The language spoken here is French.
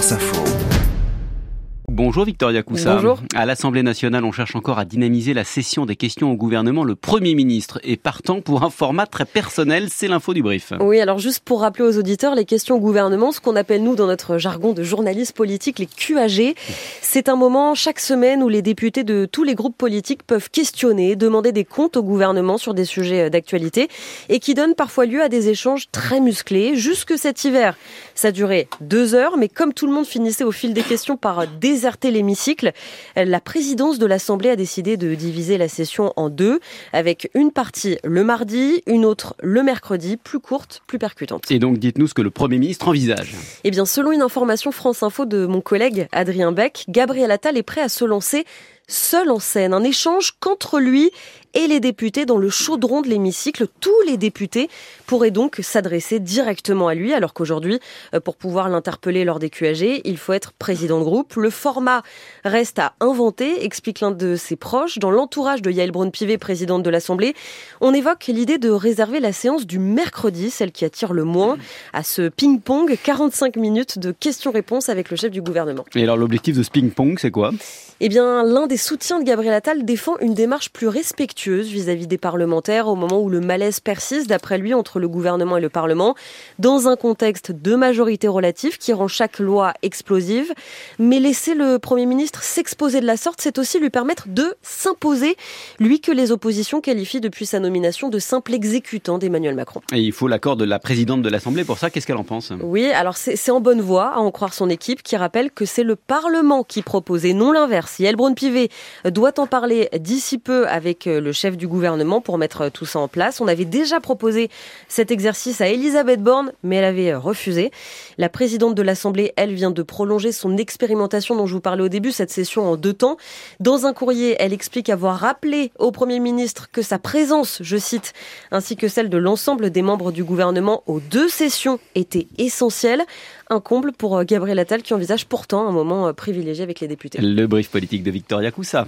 France Info. Bonjour Victoria Coussa. Bonjour. À l'Assemblée nationale, on cherche encore à dynamiser la session des questions au gouvernement. Le Premier ministre est partant pour un format très personnel, c'est l'info du brief. Oui, alors juste pour rappeler aux auditeurs, les questions au gouvernement, ce qu'on appelle nous dans notre jargon de journalistes politiques les QAG, c'est un moment chaque semaine où les députés de tous les groupes politiques peuvent questionner, demander des comptes au gouvernement sur des sujets d'actualité et qui donne parfois lieu à des échanges très musclés. Jusque cet hiver, ça durait deux heures, mais comme tout le monde finissait au fil des questions par l'hémicycle, la présidence de l'Assemblée a décidé de diviser la session en deux, avec une partie le mardi, une autre le mercredi, plus courte, plus percutante. Et donc dites-nous ce que le Premier ministre envisage. Eh bien, selon une information France Info de mon collègue Adrien Beck, Gabriel Attal est prêt à se lancer seul en scène, un échange qu'entre lui et les députés dans le chaudron de l'hémicycle. Tous les députés pourraient donc s'adresser directement à lui, alors qu'aujourd'hui, euh, pour pouvoir l'interpeller lors des QAG, il faut être président de groupe. Le format reste à inventer, explique l'un de ses proches. Dans l'entourage de Yael Braun-Pivet, présidente de l'Assemblée, on évoque l'idée de réserver la séance du mercredi, celle qui attire le moins, à ce ping-pong, 45 minutes de questions-réponses avec le chef du gouvernement. Et alors l'objectif de ce ping-pong, c'est quoi? Eh bien, l'un des soutiens de Gabriel Attal défend une démarche plus respectueuse vis-à-vis des parlementaires au moment où le malaise persiste, d'après lui, entre le gouvernement et le Parlement, dans un contexte de majorité relative qui rend chaque loi explosive. Mais laisser le Premier ministre s'exposer de la sorte, c'est aussi lui permettre de s'imposer, lui que les oppositions qualifient depuis sa nomination de simple exécutant d'Emmanuel Macron. Et il faut l'accord de la présidente de l'Assemblée pour ça. Qu'est-ce qu'elle en pense? Oui, alors c'est en bonne voie, à en croire son équipe, qui rappelle que c'est le Parlement qui propose et non l'inverse. Si Elbron Pivet doit en parler d'ici peu avec euh, le chef du gouvernement pour mettre tout ça en place. On avait déjà proposé cet exercice à Elisabeth Borne, mais elle avait euh, refusé. La présidente de l'Assemblée, elle, vient de prolonger son expérimentation dont je vous parlais au début, cette session en deux temps. Dans un courrier, elle explique avoir rappelé au Premier ministre que sa présence, je cite, ainsi que celle de l'ensemble des membres du gouvernement aux deux sessions était essentielle. Un comble pour euh, Gabriel Attal qui envisage pourtant un moment privilégié avec les députés. Le brief politique de Victoria Coussa.